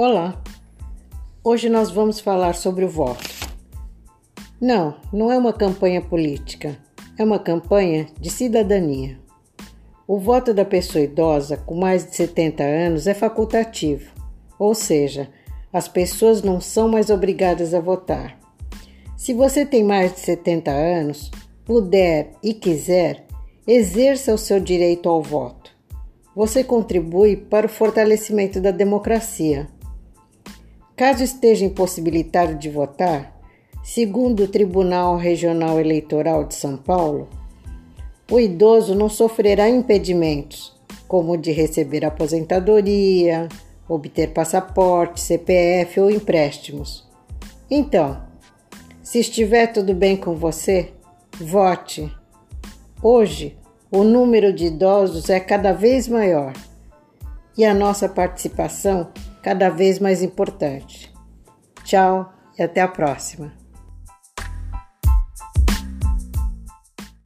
Olá! Hoje nós vamos falar sobre o voto. Não, não é uma campanha política, é uma campanha de cidadania. O voto da pessoa idosa com mais de 70 anos é facultativo, ou seja, as pessoas não são mais obrigadas a votar. Se você tem mais de 70 anos, puder e quiser, exerça o seu direito ao voto. Você contribui para o fortalecimento da democracia Caso esteja impossibilitado de votar, segundo o Tribunal Regional Eleitoral de São Paulo, o idoso não sofrerá impedimentos, como de receber aposentadoria, obter passaporte, CPF ou empréstimos. Então, se estiver tudo bem com você, vote. Hoje, o número de idosos é cada vez maior e a nossa participação cada vez mais importante. Tchau e até a próxima!